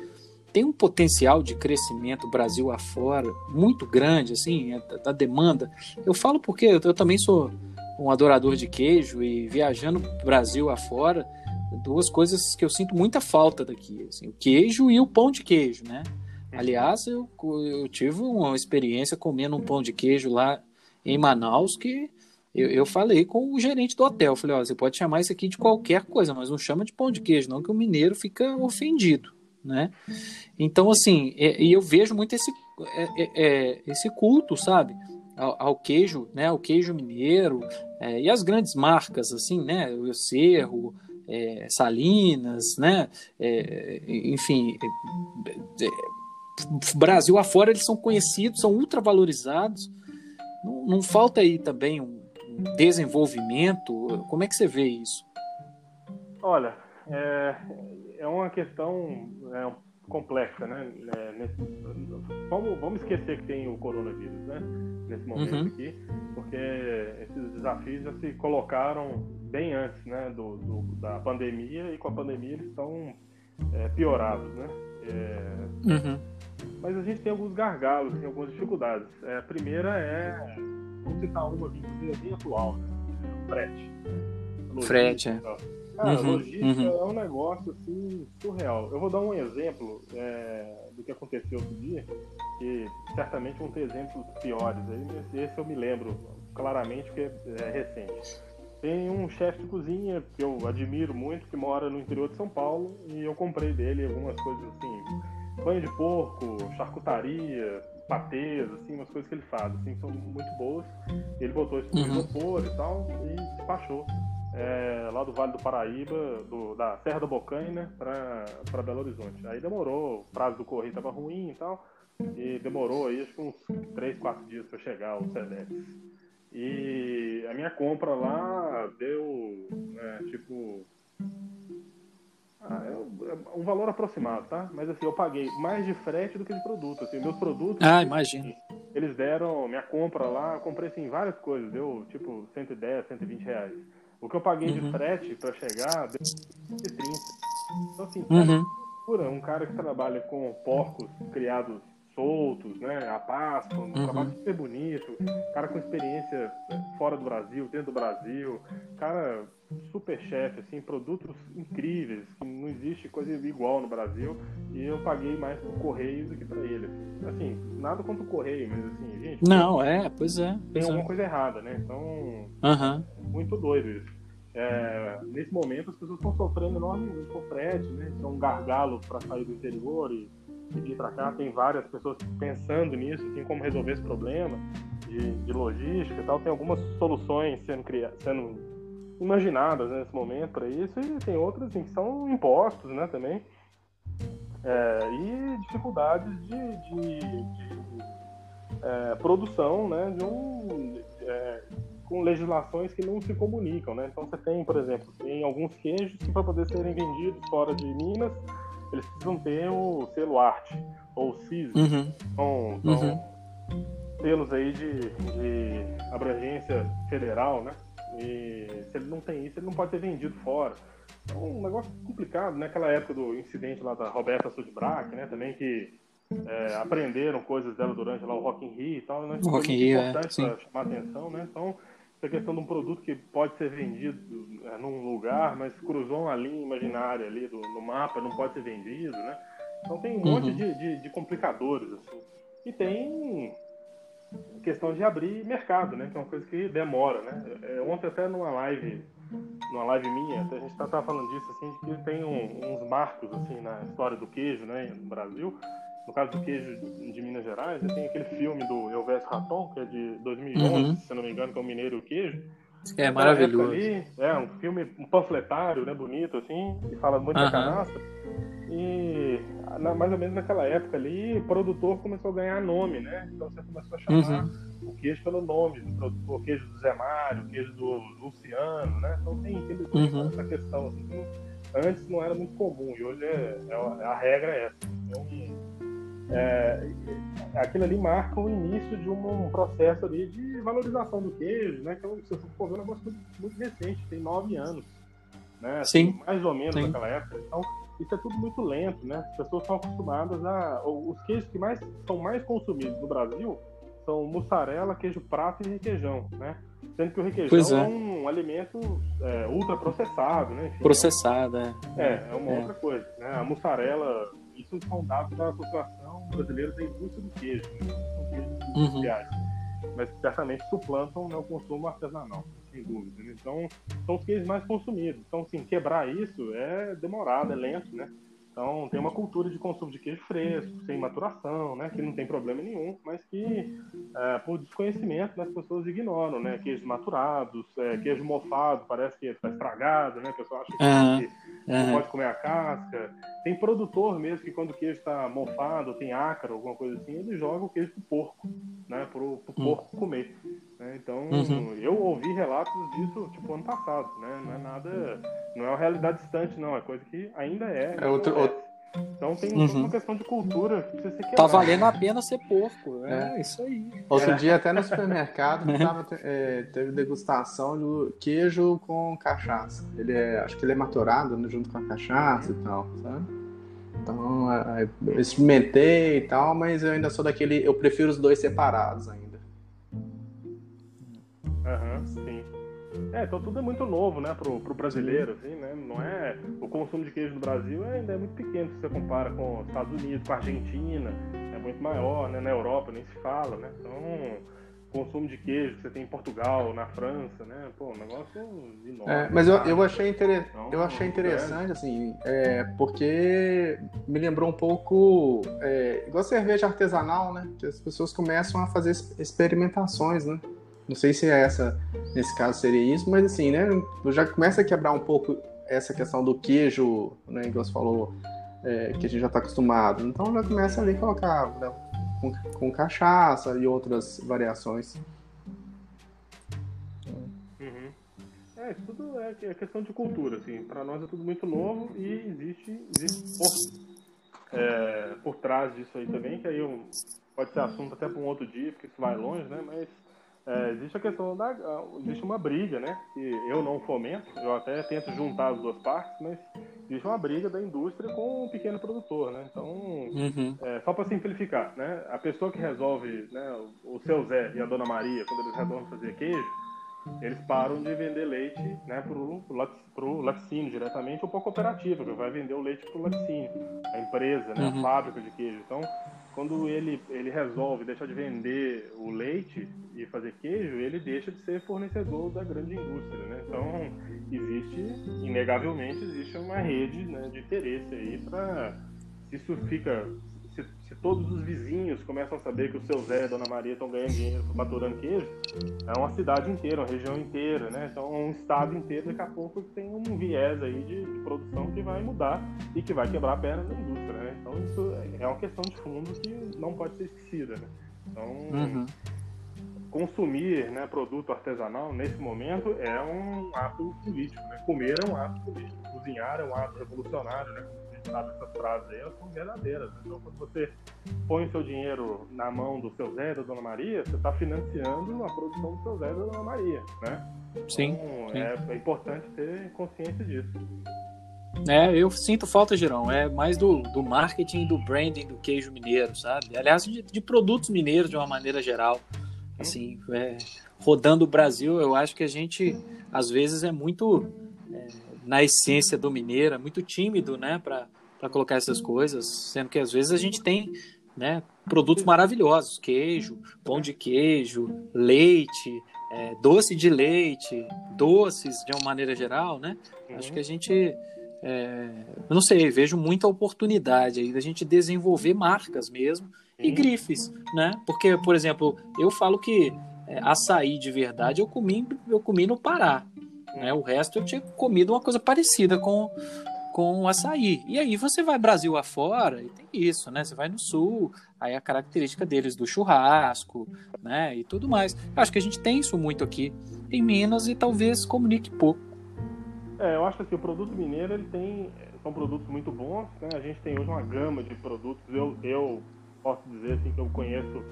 Speaker 1: tem um potencial de crescimento Brasil afora muito grande, assim, é, da demanda. Eu falo porque eu, eu também sou um adorador de queijo e viajando Brasil afora, duas coisas que eu sinto muita falta daqui, assim, o queijo e o pão de queijo, né? Aliás, eu, eu tive uma experiência comendo um pão de queijo lá em Manaus que eu, eu falei com o gerente do hotel, falei, ó, você pode chamar isso aqui de qualquer coisa, mas não chama de pão de queijo, não que o mineiro fica ofendido né? Então, assim, e eu vejo muito esse, é, é, é, esse culto, sabe? Ao, ao, queijo, né? O queijo mineiro é, e as grandes marcas, assim, né? O Cerro, é, Salinas, né? É, enfim, Brasil afora eles são conhecidos, são ultravalorizados. Não, não falta aí também um desenvolvimento? Como é que você vê isso?
Speaker 3: Olha, é, é uma questão é, complexa, né? É, nesse, vamos, vamos esquecer que tem o coronavírus, né? Nesse momento uhum. aqui, porque esses desafios já se colocaram bem antes, né? Do, do da pandemia e com a pandemia eles estão é, piorados, né? É, uhum. Mas a gente tem alguns gargalos, tem algumas dificuldades. É, a primeira é, vamos citar uma, inclusive, bem atual, né? O frete.
Speaker 1: Frete, é.
Speaker 3: Cara, uhum, logística uhum. é um negócio assim surreal. Eu vou dar um exemplo é, do que aconteceu outro dia, que certamente vão ter exemplos piores aí, mas esse eu me lembro claramente porque é recente. Tem um chefe de cozinha que eu admiro muito, que mora no interior de São Paulo, e eu comprei dele algumas coisas assim, banho de porco, charcutaria, patês, assim, umas coisas que ele faz, assim, são muito boas. Ele botou isso no uhum. isopor e tal, e despachou é, lá do Vale do Paraíba, do, da Serra da Bocaina, para Belo Horizonte. Aí demorou, o prazo do correio estava ruim e tal, e demorou aí acho que uns 3, 4 dias para chegar o Sedex. E a minha compra lá deu, né, tipo, ah, é, é um valor aproximado, tá? Mas assim, eu paguei mais de frete do que de produto. Assim, meus produtos.
Speaker 1: Ah, imagino.
Speaker 3: Eles deram minha compra lá, comprei assim várias coisas, deu tipo 110, 120 reais. O que eu paguei uhum. de frete para chegar deu 130. Então, assim, uhum. um cara que trabalha com porcos criados soltos, né? A Páscoa, um uhum. trabalho super bonito, cara com experiência fora do Brasil, dentro do Brasil, cara super chefe, assim, produtos incríveis, que não existe coisa igual no Brasil, e eu paguei mais pro correio do que para ele. Assim. nada contra o correio, mas assim, gente.
Speaker 1: Não, é, pois é. Pois
Speaker 3: tem
Speaker 1: é.
Speaker 3: alguma coisa errada, né? Então,
Speaker 1: uhum.
Speaker 3: muito doido isso. É, nesse momento as pessoas estão sofrendo enormemente com frete, né? Isso é um gargalo para sair do interior e vir para cá. Tem várias pessoas pensando nisso, assim, como resolver esse problema de, de logística e tal. Tem algumas soluções sendo, criadas, sendo imaginadas né, nesse momento para isso e tem outras assim, que são impostos né, também. É, e dificuldades de, de, de é, produção né, de um, é, com legislações que não se comunicam. Né? Então você tem, por exemplo, tem alguns queijos que para poder serem vendidos fora de Minas eles precisam ter o selo arte ou CIS.
Speaker 1: Uhum.
Speaker 3: São, são uhum. selos aí de, de abrangência federal, né? E se ele não tem isso, ele não pode ser vendido fora. É um negócio complicado, né? Aquela época do incidente lá da Roberta Sudbrack, né? Também que é, aprenderam coisas dela durante lá o Rock in Rio e tal, né?
Speaker 1: Rock in Rio,
Speaker 3: é, para chamar atenção, né? Então, essa questão de um produto que pode ser vendido é, num lugar, mas cruzou uma linha imaginária ali do, no mapa, não pode ser vendido, né? Então tem um monte uhum. de, de, de, complicadores, assim. E tem questão de abrir mercado, né? Que é uma coisa que demora, né? É, ontem até numa live, numa live minha, a gente estava falando disso, assim, de que tem um, uns marcos, assim, na história do queijo, né? No Brasil. No caso do queijo de Minas Gerais, tem aquele filme do Elvésio Raton, que é de 2011, uhum. se não me engano, que é o Mineiro e o Queijo.
Speaker 1: É maravilhoso.
Speaker 3: Ali, é um filme, um panfletário, né, bonito, assim, que fala muito uhum. da canastra. E na, mais ou menos naquela época ali, o produtor começou a ganhar nome, né? Então você começou a chamar uhum. o queijo pelo nome do produtor, o queijo do Zé Mário, o queijo do Luciano, né? Então tem, tem uhum. essa questão, assim, que antes não era muito comum, e hoje é, é a regra é essa. Então, é, aquilo ali marca o início de um, processo ali de valorização do queijo, né? Que se você for ver, é um negócio muito, muito recente, tem nove anos, né?
Speaker 1: Assim, Sim.
Speaker 3: mais ou menos Sim. naquela época. Então, isso é tudo muito lento, né? As pessoas estão acostumadas a. Os queijos que mais são mais consumidos no Brasil são mussarela, queijo prato e requeijão, né? Sendo que o requeijão é. é. um alimento é, ultraprocessado, né? Enfim,
Speaker 1: Processado, é.
Speaker 3: É, é uma é. outra coisa. Né? A mussarela, isso são dados da Associação Brasileira da Indústria do Queijo, né? São queijos uhum. industriais. Mas certamente suplantam né, o consumo artesanal, sem dúvida. Né? Então, são os queijos mais consumidos. Então, assim, quebrar isso é demorado, é lento, né? Então, tem uma cultura de consumo de queijo fresco, sem maturação, né, que não tem problema nenhum, mas que, é, por desconhecimento, né, as pessoas ignoram, né, queijos maturados, é, queijo mofado, parece que está estragado, né, a pessoa acha que, uhum. não pode comer a casca. Tem produtor mesmo que quando o queijo está mofado, tem ácaro, alguma coisa assim, ele joga o queijo pro porco, né, pro, pro hum. porco comer. Né? Então, uhum. eu ouvi relatos disso, tipo, ano passado, né, não é nada, não é uma realidade distante, não, é coisa que ainda é.
Speaker 2: É outro, outro
Speaker 3: então tem uhum. uma questão de cultura que precisa ser quebrada.
Speaker 1: Tá valendo a pena ser porco. É, é. isso aí.
Speaker 2: Outro é. dia, até no supermercado, tava, é, teve degustação do queijo com cachaça. Ele é, acho que ele é maturado né, junto com a cachaça e tal, sabe? Então, é, é, eu experimentei e tal, mas eu ainda sou daquele. Eu prefiro os dois separados ainda.
Speaker 3: Aham, uhum, sim. É, então tudo é muito novo, né, pro, pro brasileiro, assim, né? Não é... O consumo de queijo no Brasil ainda é muito pequeno se você compara com os Estados Unidos, com a Argentina, é muito maior, né? Na Europa nem se fala, né? Então, consumo de queijo que você tem em Portugal, na França, né? Pô, um negócio enorme.
Speaker 2: É, mas eu, eu, achei inter... então, eu achei interessante, é. assim, é, porque me lembrou um pouco é, igual cerveja artesanal, né? Que as pessoas começam a fazer experimentações, né? Não sei se é essa, nesse caso seria isso, mas assim, né? Já começa a quebrar um pouco essa questão do queijo, né? Igual você falou, é, que a gente já está acostumado. Então já começa ali a colocar né, com, com, cachaça e outras variações.
Speaker 3: É, isso tudo é, é questão de cultura, assim. Para nós é tudo muito novo e existe, existe por, é, por trás disso aí também, que aí eu, pode ser assunto até para um outro dia, porque isso vai longe, né? Mas é, existe a questão da. Existe uma briga, né? Que eu não fomento, eu até tento juntar as duas partes, mas existe uma briga da indústria com o pequeno produtor, né? Então, uhum. é, só para simplificar, né? A pessoa que resolve, né, o seu Zé e a Dona Maria, quando eles resolvem fazer queijo, eles param de vender leite né, para o laticínio diretamente ou para cooperativa, que vai vender o leite para o laticínio, a empresa, né, uhum. a fábrica de queijo. Então, quando ele, ele resolve deixar de vender o leite e fazer queijo, ele deixa de ser fornecedor da grande indústria. Né? Então, existe, inegavelmente, existe uma rede né, de interesse aí para. Isso fica se, se, todos os vizinhos começam a saber que o seu Zé e a Dona Maria estão ganhando dinheiro faturando queijo, é uma cidade inteira, uma região inteira, né? Então, um estado inteiro, daqui a pouco, tem um viés aí de, de produção que vai mudar e que vai quebrar a perna da indústria, né? Então, isso é uma questão de fundo que não pode ser esquecida, né? Então, uhum. consumir né, produto artesanal, nesse momento, é um ato político, né? Comer é um ato político, cozinhar é um ato revolucionário, né? Sabe essas frases aí, elas são verdadeiras. Então, quando você põe o seu dinheiro na mão do seu Zé da Dona Maria, você está financiando a produção do seu Zé da Dona Maria, né?
Speaker 1: Sim.
Speaker 3: Então,
Speaker 1: sim.
Speaker 3: É, é, importante ter consciência disso.
Speaker 1: É, eu sinto falta, Girão. É mais do, do marketing do branding do queijo mineiro, sabe? Aliás, de, de produtos mineiros de uma maneira geral. Assim, é, rodando o Brasil, eu acho que a gente, às vezes, é muito é, na essência do mineiro, é muito tímido, né, para colocar essas coisas, sendo que às vezes a gente tem, né, produtos maravilhosos, queijo, pão de queijo, leite, é, doce de leite, doces de uma maneira geral, né? Uhum. Acho que a gente, é, eu não sei, vejo muita oportunidade aí da gente desenvolver marcas mesmo e uhum. grifes, né? Porque, por exemplo, eu falo que é, açaí de verdade eu comi, eu comi no Pará, né? O resto eu tinha comido uma coisa parecida com, com açaí. E aí você vai Brasil afora e tem isso, né? Você vai no sul, aí a característica deles do churrasco, né? E tudo mais. Eu acho que a gente tem isso muito aqui em Minas e talvez comunique pouco.
Speaker 3: É, eu acho que assim, o produto mineiro ele tem são produtos muito bons, né? A gente tem hoje uma gama de produtos. Eu, eu posso dizer assim que eu conheço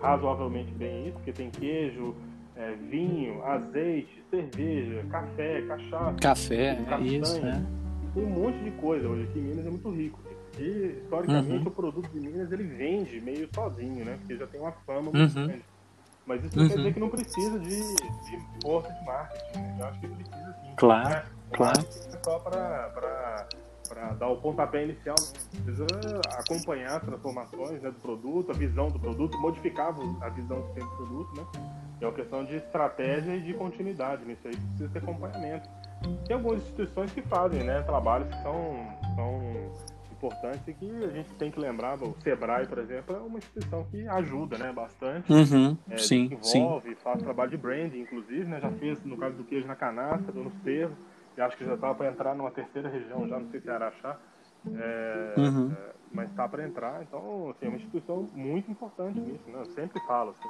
Speaker 3: razoavelmente bem isso, porque tem queijo, é, vinho, azeite, cerveja, café, cachaça.
Speaker 1: Café, é isso, né?
Speaker 3: Tem um monte de coisa hoje aqui em Minas é muito rico. E historicamente uhum. o produto de Minas ele vende meio sozinho, né? Porque já tem uma fama muito uhum. grande. Mas isso não uhum. quer dizer que não precisa de, de força de marketing. Né? Eu acho que precisa sim.
Speaker 1: Claro, né? claro.
Speaker 3: É só para para dar o pontapé inicial, né? precisa acompanhar as transformações né, do produto, a visão do produto, modificar a visão que tem do produto, né? É uma questão de estratégia e de continuidade nisso aí, precisa ter acompanhamento. Tem algumas instituições que fazem, né, trabalhos que são, são importantes e que a gente tem que lembrar, o Sebrae, por exemplo, é uma instituição que ajuda, né, bastante.
Speaker 1: Uhum, é, sim,
Speaker 3: desenvolve,
Speaker 1: sim.
Speaker 3: faz trabalho de branding, inclusive, né, já fez no caso do queijo na canastra, do Cerro, e acho que já estava para entrar numa terceira região, já não sei se é Araxá, é,
Speaker 1: uhum.
Speaker 3: é, mas está para entrar, então assim, é uma instituição muito importante nisso, né? Eu sempre falo assim.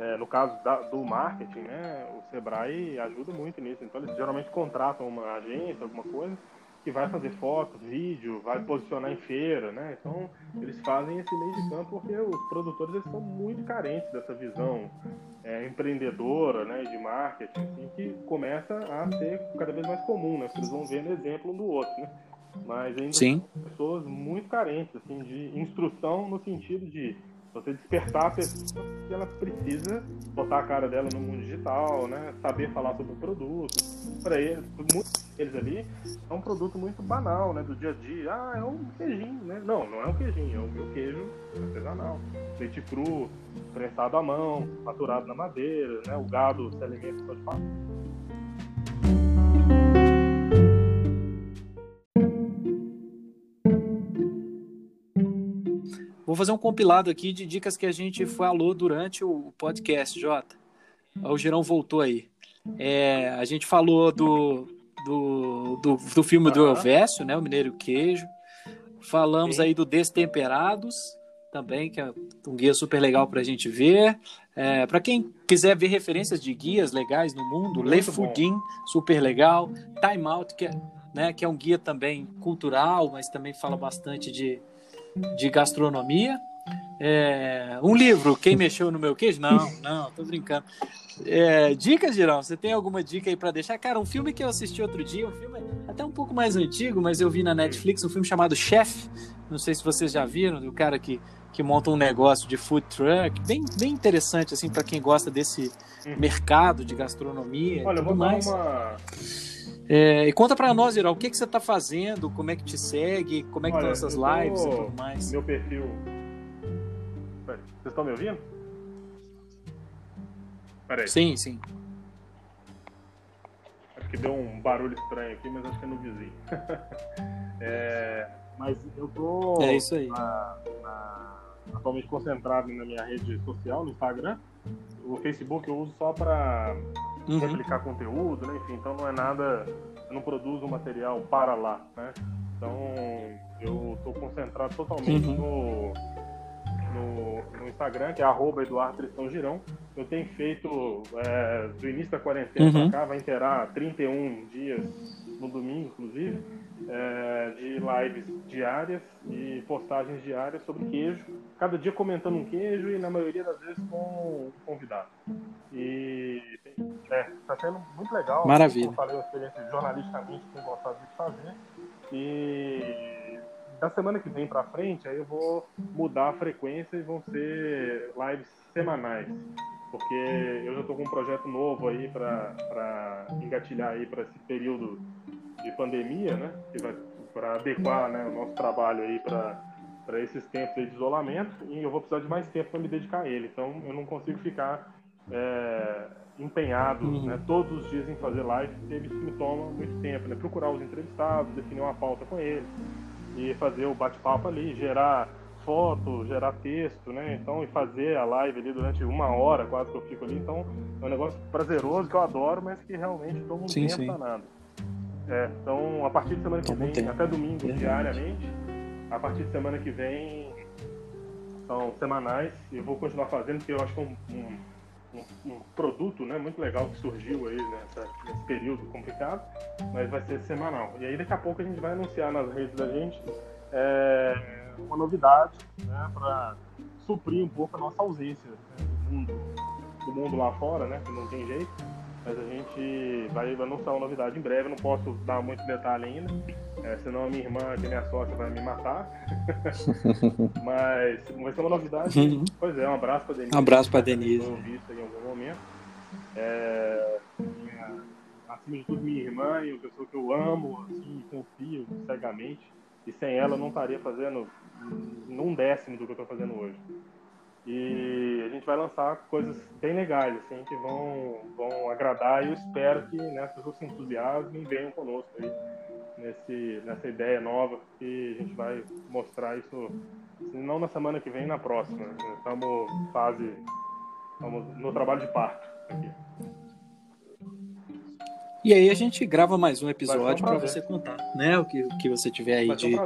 Speaker 3: É, no caso da, do marketing, né, o Sebrae ajuda muito nisso. Então eles geralmente contratam uma agência, alguma coisa, que vai fazer fotos, vídeo, vai posicionar em feira, né? Então eles fazem esse meio de campo porque os produtores eles são muito carentes dessa visão é, empreendedora, né, de marketing, assim, que começa a ser cada vez mais comum, né? Eles vão vendo exemplo um do outro, né? Mas ainda
Speaker 1: Sim.
Speaker 3: são pessoas muito carentes, assim, de instrução no sentido de você despertar a pessoa que ela precisa botar a cara dela no mundo digital, né? Saber falar sobre o produto. Para eles, muitos deles ali é um produto muito banal, né? Do dia a dia. Ah, é um queijinho, né? Não, não é um queijinho, é o meu queijo artesanal. Leite cru, prensado à mão, maturado na madeira, né? O gado se alimenta só de fato.
Speaker 1: Vou fazer um compilado aqui de dicas que a gente falou durante o podcast, Jota. O Girão voltou aí. É, a gente falou do, do, do, do filme do Elvésio, né? O Mineiro Queijo. Falamos aí do Destemperados, também, que é um guia super legal para a gente ver. É, para quem quiser ver referências de guias legais no mundo, Le Fugin, super legal. Time Out, que é, né, que é um guia também cultural, mas também fala bastante de, de gastronomia. É, um livro, Quem Mexeu no Meu Queijo? Não, não, tô brincando. É, dicas, Girão, você tem alguma dica aí para deixar? Cara, um filme que eu assisti outro dia, um filme até um pouco mais antigo, mas eu vi na Netflix, um filme chamado Chef. Não sei se vocês já viram, do cara que, que monta um negócio de food truck. Bem, bem interessante, assim, para quem gosta desse uhum. mercado de gastronomia.
Speaker 3: Olha,
Speaker 1: eu
Speaker 3: vou mais. dar uma.
Speaker 1: É, e conta para nós, Girão, o que, que você está fazendo, como é que te segue, como é que Olha, estão essas lives e tudo mais.
Speaker 3: Meu perfil vocês estão me ouvindo?
Speaker 1: Peraí. Sim, sim.
Speaker 3: Acho que deu um barulho estranho aqui, mas acho que é no vizinho. é, mas eu tô.
Speaker 1: É isso aí.
Speaker 3: Na, na, atualmente concentrado na minha rede social, no Instagram. O Facebook eu uso só para uhum. replicar conteúdo, né? Enfim, então não é nada. Eu não produzo material para lá, né? Então eu estou concentrado totalmente uhum. no no, no Instagram, que é arroba Eduardo Tristão Girão. Eu tenho feito, é, do início da quarentena uhum. pra cá, vai inteirar 31 dias no domingo, inclusive, é, de lives diárias e postagens diárias sobre queijo, cada dia comentando um queijo e na maioria das vezes com um convidado. E é, tá sendo muito legal.
Speaker 1: Maravilha.
Speaker 3: Eu falei uma experiência jornalisticamente que tenho gostado de fazer. E da semana que vem para frente, aí eu vou mudar a frequência e vão ser lives semanais. Porque eu já estou com um projeto novo aí para engatilhar aí para esse período de pandemia, né? Que vai para adequar né, o nosso trabalho aí para para esses tempos de isolamento e eu vou precisar de mais tempo para me dedicar a ele. Então eu não consigo ficar é, empenhado uhum. né, todos os dias em fazer live, porque isso me toma muito tempo, né? Procurar os entrevistados, definir uma pauta com eles, e fazer o bate-papo ali, gerar foto, gerar texto, né? Então, e fazer a live ali durante uma hora quase que eu fico ali. Então, é um negócio prazeroso que eu adoro, mas que realmente toma um sim, tempo sim. danado. É, então, a partir de semana que vem, até domingo, diariamente, a partir de semana que vem, são semanais, e eu vou continuar fazendo, porque eu acho que é um, um um, produto né, muito legal que surgiu aí nessa, nesse período complicado, mas vai ser semanal. E aí daqui a pouco a gente vai anunciar nas redes da gente é, uma novidade né, para suprir um pouco a nossa ausência né, do, mundo, do mundo lá fora, né, que não tem jeito. Mas a gente vai anunciar uma novidade em breve, não posso dar muito detalhe ainda, é, senão a minha irmã, que é minha sócia, vai me matar. Mas vai ser uma novidade. Uhum. Pois é, um abraço para Denise.
Speaker 1: Um abraço para Denise.
Speaker 3: Visto em algum momento. É, minha, acima de tudo, minha irmã e uma pessoa que eu amo, assim, confio cegamente. E sem ela eu não estaria fazendo um décimo do que eu estou fazendo hoje. E a gente vai lançar coisas bem legais, assim, que vão, vão agradar e eu espero que né, as pessoas se entusiasmem e venham conosco aí nesse, nessa ideia nova que a gente vai mostrar isso, não na semana que vem, na próxima. Estamos fase, estamos no trabalho de parto aqui.
Speaker 1: E aí a gente grava mais um episódio para você contar, né? O que, o que você tiver aí de,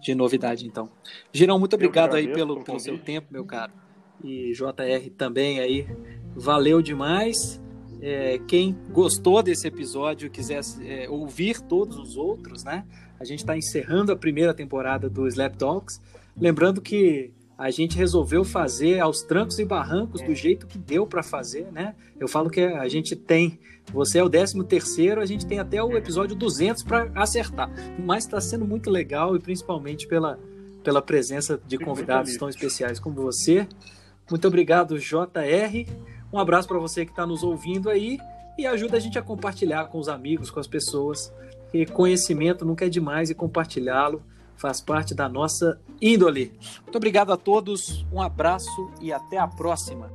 Speaker 1: de novidade, então. Girão, muito obrigado aí pelo, pelo seu tempo, meu caro e JR também aí. Valeu demais. É, quem gostou desse episódio, quiser é, ouvir todos os outros, né? A gente está encerrando a primeira temporada do Slap Talks. Lembrando que a gente resolveu fazer aos trancos e barrancos do jeito que deu para fazer, né? Eu falo que a gente tem, você é o 13 terceiro, a gente tem até o episódio 200 para acertar. Mas está sendo muito legal e principalmente pela, pela presença de convidados tão especiais como você. Muito obrigado, JR. Um abraço para você que está nos ouvindo aí e ajuda a gente a compartilhar com os amigos, com as pessoas. E conhecimento nunca é demais e compartilhá-lo faz parte da nossa índole. Muito obrigado a todos, um abraço e até a próxima.